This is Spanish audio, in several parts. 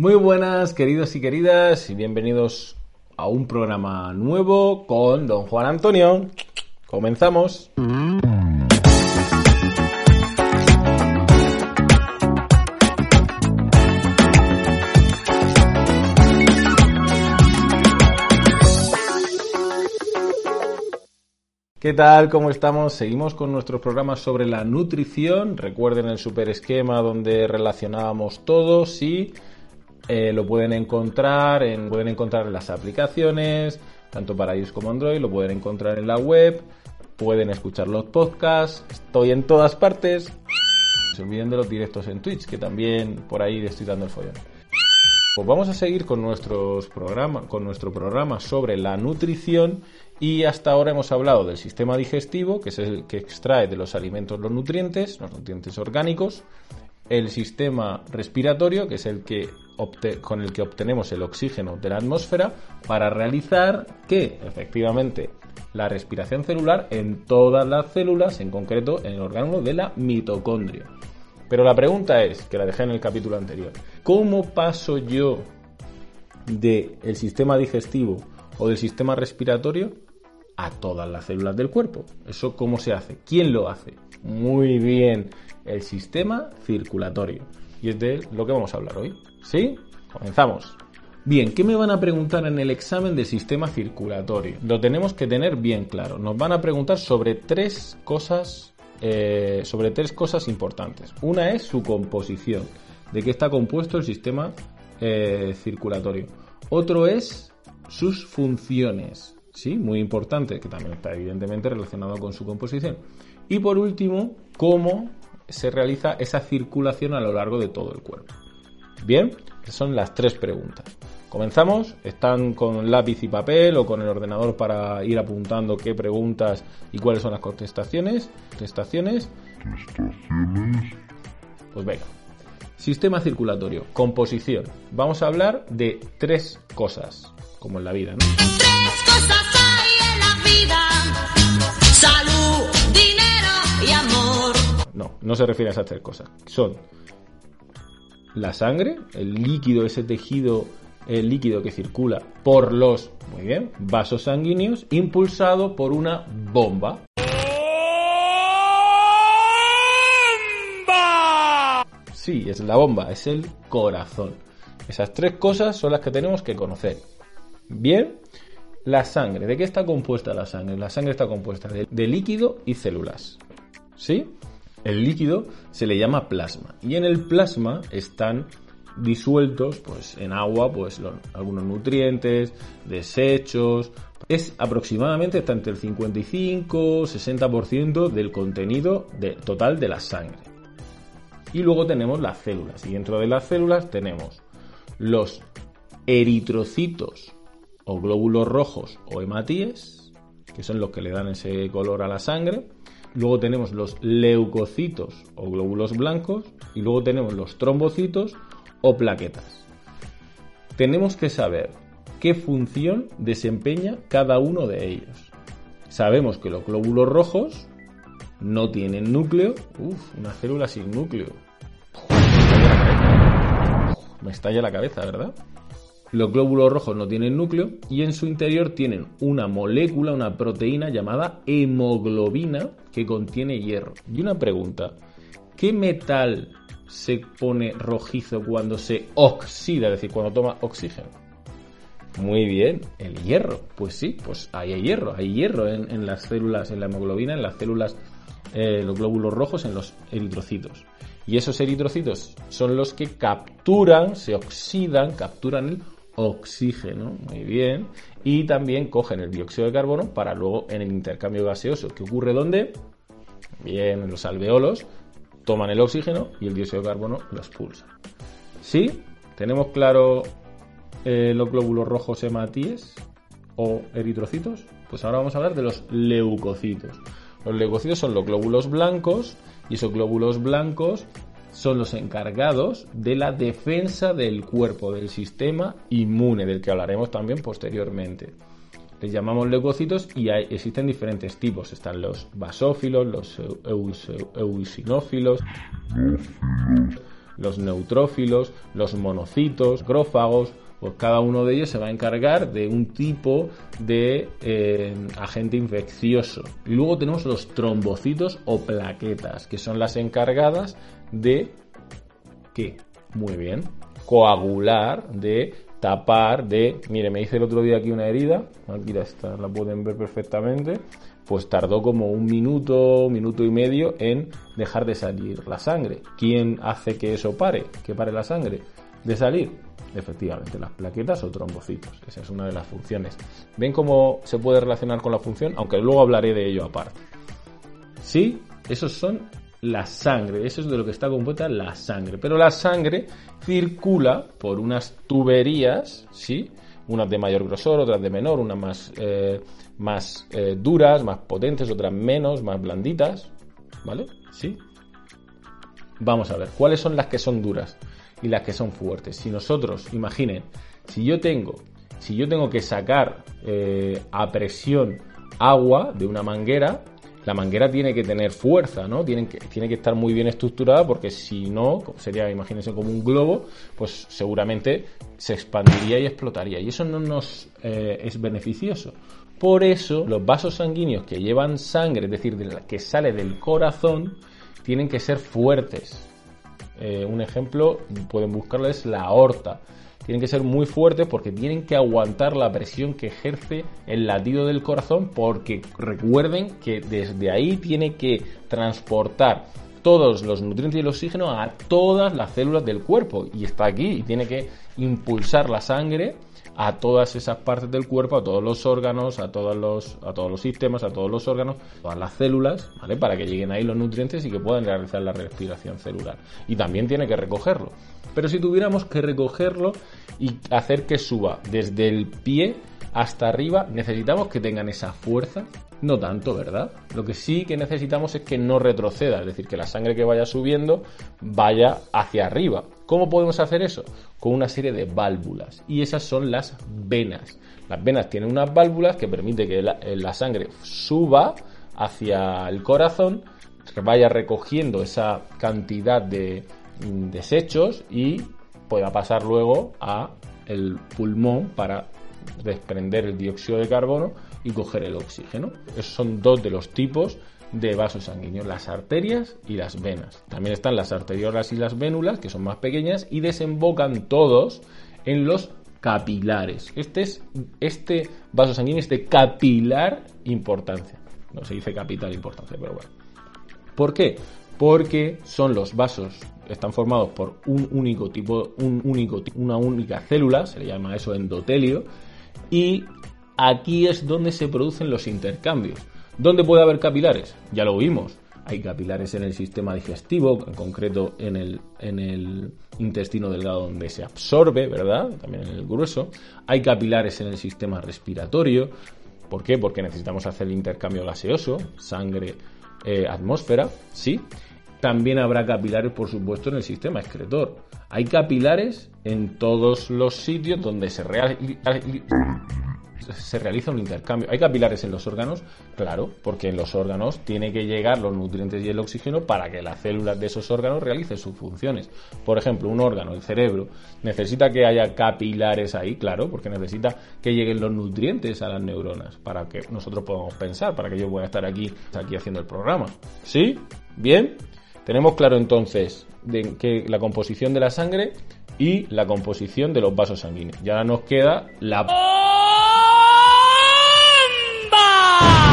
Muy buenas, queridos y queridas, y bienvenidos a un programa nuevo con don Juan Antonio. Comenzamos. ¿Qué tal? ¿Cómo estamos? Seguimos con nuestros programas sobre la nutrición. Recuerden el super esquema donde relacionábamos todo. Sí, eh, lo pueden encontrar en, pueden encontrar en las aplicaciones, tanto para iOS como Android. Lo pueden encontrar en la web. Pueden escuchar los podcasts. Estoy en todas partes. No se olviden de los directos en Twitch, que también por ahí estoy dando el follón. Pues vamos a seguir con nuestros programas, con nuestro programa sobre la nutrición y hasta ahora hemos hablado del sistema digestivo, que es el que extrae de los alimentos los nutrientes, los nutrientes orgánicos, el sistema respiratorio, que es el que con el que obtenemos el oxígeno de la atmósfera para realizar que efectivamente la respiración celular en todas las células, en concreto en el órgano de la mitocondria. Pero la pregunta es, que la dejé en el capítulo anterior, ¿cómo paso yo del el sistema digestivo o del sistema respiratorio a todas las células del cuerpo? ¿Eso cómo se hace? ¿Quién lo hace? Muy bien, el sistema circulatorio. Y es de lo que vamos a hablar hoy. ¿Sí? Comenzamos. Bien, ¿qué me van a preguntar en el examen del sistema circulatorio? Lo tenemos que tener bien claro. Nos van a preguntar sobre tres cosas eh, sobre tres cosas importantes. Una es su composición, de qué está compuesto el sistema eh, circulatorio. Otro es sus funciones, ¿sí? Muy importante, que también está evidentemente relacionado con su composición. Y por último, cómo se realiza esa circulación a lo largo de todo el cuerpo. Bien, esas son las tres preguntas. Comenzamos, están con lápiz y papel o con el ordenador para ir apuntando qué preguntas y cuáles son las contestaciones. Contestaciones. Pues venga. Sistema circulatorio, composición. Vamos a hablar de tres cosas, como en la vida, ¿no? Tres cosas No, no se refiere a esas tres cosas. Son la sangre, el líquido, ese tejido el líquido que circula por los muy bien, vasos sanguíneos impulsado por una bomba. Sí, es la bomba, es el corazón. Esas tres cosas son las que tenemos que conocer. Bien, la sangre. ¿De qué está compuesta la sangre? La sangre está compuesta de, de líquido y células. ¿Sí? El líquido se le llama plasma. Y en el plasma están disueltos pues en agua pues algunos nutrientes desechos. Es aproximadamente entre el 55 60% del contenido total de la sangre. Y luego tenemos las células. Y dentro de las células tenemos los eritrocitos o glóbulos rojos o hematíes que son los que le dan ese color a la sangre luego tenemos los leucocitos o glóbulos blancos y luego tenemos los trombocitos o plaquetas. Tenemos que saber qué función desempeña cada uno de ellos. Sabemos que los glóbulos rojos no tienen núcleo. Uf, una célula sin núcleo. Me estalla la cabeza, ¿verdad? Los glóbulos rojos no tienen núcleo y en su interior tienen una molécula, una proteína llamada hemoglobina que contiene hierro. Y una pregunta, ¿qué metal se pone rojizo cuando se oxida, es decir, cuando toma oxígeno? Muy bien, el hierro. Pues sí, pues ahí hay hierro, hay hierro en, las células, en la hemoglobina, en las células, eh, los glóbulos rojos, en los eritrocitos. Y esos eritrocitos son los que capturan, se oxidan, capturan el oxígeno, muy bien, y también cogen el dióxido de carbono para luego en el intercambio gaseoso, que ocurre donde? Bien, en los alveolos, toman el oxígeno y el dióxido de carbono lo expulsan. ¿Sí? ¿Tenemos claro eh, los glóbulos rojos hematíes o eritrocitos? Pues ahora vamos a hablar de los leucocitos. Los leucocitos son los glóbulos blancos y esos glóbulos blancos son los encargados de la defensa del cuerpo, del sistema inmune, del que hablaremos también posteriormente. Les llamamos leucocitos y hay, existen diferentes tipos. Están los basófilos, los eosinófilos, los neutrófilos, los monocitos, grófagos, pues cada uno de ellos se va a encargar de un tipo de eh, agente infeccioso. Y luego tenemos los trombocitos o plaquetas, que son las encargadas de ¿qué? Muy bien, coagular, de tapar, de, mire, me hice el otro día aquí una herida, aquí está, la pueden ver perfectamente, pues tardó como un minuto, minuto y medio en dejar de salir la sangre. ¿Quién hace que eso pare? Que pare la sangre de salir efectivamente, las plaquetas o trombocitos. Esa es una de las funciones. ¿Ven cómo se puede relacionar con la función? Aunque luego hablaré de ello aparte. Sí, esos son la sangre, eso es de lo que está compuesta la sangre. Pero la sangre circula por unas tuberías, ¿sí? Unas de mayor grosor, otras de menor, unas más, eh, más eh, duras, más potentes, otras menos, más blanditas, ¿vale? ¿Sí? Vamos a ver, ¿cuáles son las que son duras? Y las que son fuertes. Si nosotros, imaginen, si yo tengo, si yo tengo que sacar eh, a presión agua de una manguera, la manguera tiene que tener fuerza, ¿no? Tiene que, tiene que estar muy bien estructurada porque si no, sería, imagínense, como un globo, pues seguramente se expandiría y explotaría. Y eso no nos eh, es beneficioso. Por eso, los vasos sanguíneos que llevan sangre, es decir, que sale del corazón, tienen que ser fuertes. Eh, un ejemplo, pueden buscarles la aorta. Tienen que ser muy fuertes porque tienen que aguantar la presión que ejerce el latido del corazón porque recuerden que desde ahí tiene que transportar todos los nutrientes y el oxígeno a todas las células del cuerpo y está aquí y tiene que impulsar la sangre a todas esas partes del cuerpo, a todos los órganos, a todos los, a todos los sistemas, a todos los órganos, todas las células, ¿vale? Para que lleguen ahí los nutrientes y que puedan realizar la respiración celular. Y también tiene que recogerlo. Pero si tuviéramos que recogerlo y hacer que suba desde el pie hasta arriba, necesitamos que tengan esa fuerza. No tanto, ¿verdad? Lo que sí que necesitamos es que no retroceda, es decir, que la sangre que vaya subiendo vaya hacia arriba. ¿Cómo podemos hacer eso? Con una serie de válvulas. Y esas son las venas. Las venas tienen unas válvulas que permiten que la, eh, la sangre suba hacia el corazón, vaya recogiendo esa cantidad de mm, desechos y pueda pasar luego a el pulmón para desprender el dióxido de carbono y coger el oxígeno. Esos son dos de los tipos de vasos sanguíneos, las arterias y las venas. También están las arteriolas y las vénulas, que son más pequeñas y desembocan todos en los capilares. Este es este vaso sanguíneo es de capilar importancia. No se dice capital importancia, pero bueno. ¿Por qué? Porque son los vasos están formados por un único tipo, un único, una única célula, se le llama eso endotelio, y aquí es donde se producen los intercambios. ¿Dónde puede haber capilares? Ya lo vimos. Hay capilares en el sistema digestivo, en concreto en el, en el intestino delgado donde se absorbe, ¿verdad? También en el grueso. Hay capilares en el sistema respiratorio. ¿Por qué? Porque necesitamos hacer el intercambio gaseoso, sangre, eh, atmósfera, ¿sí? También habrá capilares, por supuesto, en el sistema excretor. Hay capilares en todos los sitios donde se, se realiza un intercambio. ¿Hay capilares en los órganos? Claro, porque en los órganos tiene que llegar los nutrientes y el oxígeno para que las células de esos órganos realicen sus funciones. Por ejemplo, un órgano, el cerebro, necesita que haya capilares ahí, claro, porque necesita que lleguen los nutrientes a las neuronas para que nosotros podamos pensar, para que yo pueda estar aquí, aquí haciendo el programa. ¿Sí? ¿Bien? Tenemos claro entonces que la composición de la sangre y la composición de los vasos sanguíneos. Y ahora nos queda la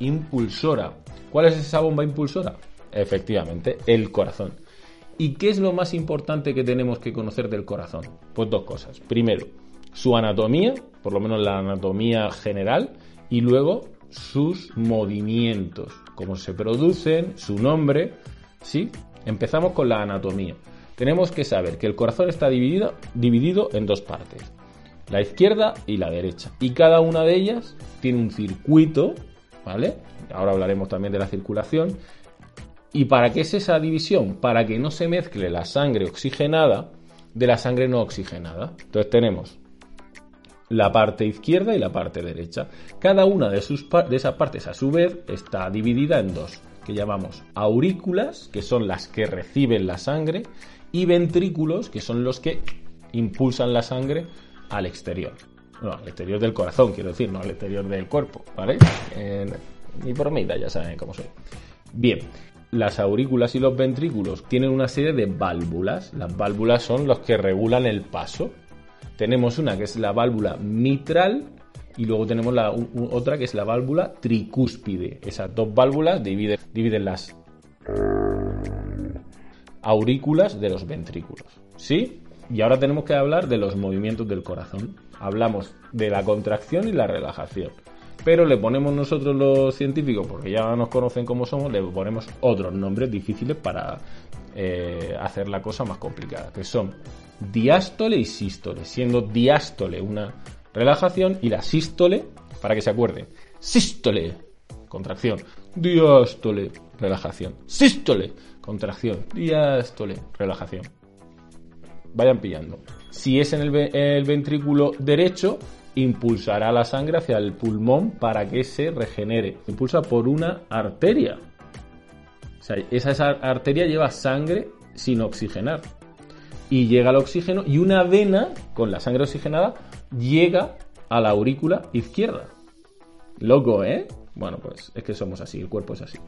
impulsora. ¿Cuál es esa bomba impulsora? Efectivamente, el corazón. ¿Y qué es lo más importante que tenemos que conocer del corazón? Pues dos cosas. Primero, su anatomía, por lo menos la anatomía general, y luego sus movimientos, cómo se producen, su nombre, ¿sí? Empezamos con la anatomía. Tenemos que saber que el corazón está dividido, dividido en dos partes, la izquierda y la derecha. Y cada una de ellas tiene un circuito, ¿vale? Ahora hablaremos también de la circulación. ¿Y para qué es esa división? Para que no se mezcle la sangre oxigenada de la sangre no oxigenada. Entonces tenemos la parte izquierda y la parte derecha. Cada una de, sus, de esas partes, a su vez, está dividida en dos que llamamos aurículas, que son las que reciben la sangre, y ventrículos, que son los que impulsan la sangre al exterior. No, al exterior del corazón, quiero decir, no al exterior del cuerpo, ¿vale? Mi bromita, ya saben cómo soy. Bien, las aurículas y los ventrículos tienen una serie de válvulas. Las válvulas son los que regulan el paso. Tenemos una que es la válvula mitral y luego tenemos la otra que es la válvula tricúspide. Esas dos válvulas dividen las aurículas de los ventrículos. ¿Sí? Y ahora tenemos que hablar de los movimientos del corazón. Hablamos de la contracción y la relajación. Pero le ponemos nosotros los científicos, porque ya nos conocen como somos, le ponemos otros nombres difíciles para eh, hacer la cosa más complicada, que son diástole y sístole, siendo diástole una relajación y la sístole, para que se acuerden, sístole, contracción, diástole, relajación, sístole, contracción, diástole, relajación. Vayan pillando. Si es en el, ve- el ventrículo derecho, impulsará la sangre hacia el pulmón para que se regenere. Impulsa por una arteria. O sea, esa, esa arteria lleva sangre sin oxigenar. Y llega el oxígeno y una vena con la sangre oxigenada llega a la aurícula izquierda. Loco, ¿eh? Bueno, pues es que somos así, el cuerpo es así.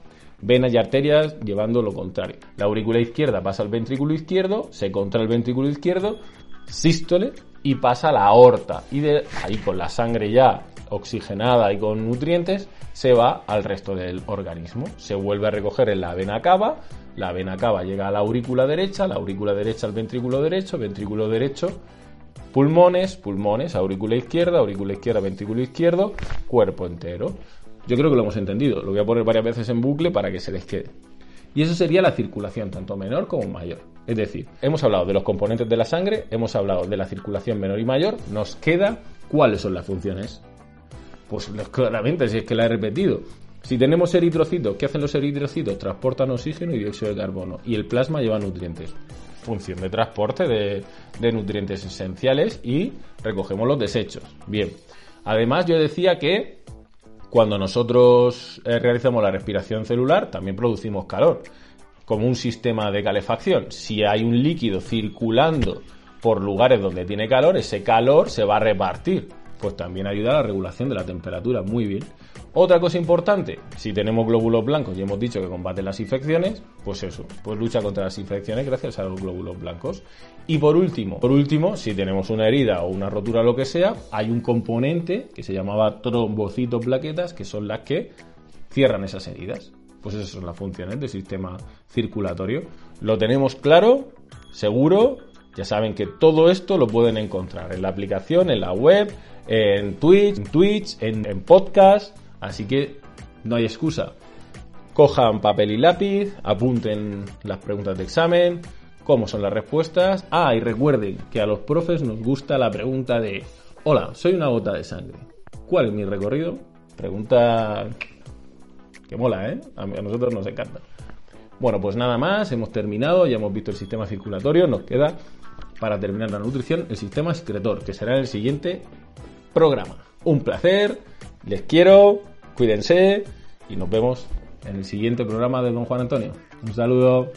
Venas y arterias llevando lo contrario. La aurícula izquierda pasa al ventrículo izquierdo, se contrae el ventrículo izquierdo, sístole y pasa a la aorta. Y de ahí con la sangre ya oxigenada y con nutrientes se va al resto del organismo. Se vuelve a recoger en la vena cava, la vena cava llega a la aurícula derecha, la aurícula derecha al ventrículo derecho, ventrículo derecho Pulmones, pulmones, aurícula izquierda, aurícula izquierda, ventrículo izquierdo, cuerpo entero. Yo creo que lo hemos entendido. Lo voy a poner varias veces en bucle para que se les quede. Y eso sería la circulación, tanto menor como mayor. Es decir, hemos hablado de los componentes de la sangre, hemos hablado de la circulación menor y mayor, nos queda cuáles son las funciones. Pues claramente, si es que la he repetido. Si tenemos eritrocitos, ¿qué hacen los eritrocitos? Transportan oxígeno y dióxido de carbono. Y el plasma lleva nutrientes. Función de transporte de, nutrientes esenciales y recogemos los desechos. Bien. Además, yo decía que cuando nosotros eh, realizamos la respiración celular, también producimos calor, como un sistema de calefacción. Si hay un líquido circulando por lugares donde tiene calor, ese calor se va a repartir. Pues también ayuda a la regulación de la temperatura. Muy bien. Otra cosa importante, si tenemos glóbulos blancos y hemos dicho que combaten las infecciones, pues eso, pues lucha contra las infecciones gracias a los glóbulos blancos. Y por último, por último, si tenemos una herida o una rotura o lo que sea, hay un componente que se llamaba trombocitos plaquetas, que son las que cierran esas heridas. Pues esas son las funciones del sistema circulatorio. Lo tenemos claro, seguro. Ya saben que todo esto lo pueden encontrar en la aplicación, en la web, en Twitch, en Twitch, en, en podcast. Así que no hay excusa. Cojan papel y lápiz, apunten las preguntas de examen, cómo son las respuestas. Ah, y recuerden que a los profes nos gusta la pregunta de, hola, soy una gota de sangre. ¿Cuál es mi recorrido? Pregunta que mola, ¿eh? A, nosotros nos encanta. Bueno, pues nada más, hemos terminado, ya hemos visto el sistema circulatorio, nos queda para terminar la nutrición el sistema excretor, que será en el siguiente programa. Un placer, les quiero, cuídense y nos vemos en el siguiente programa de Don Juan Antonio. Un saludo.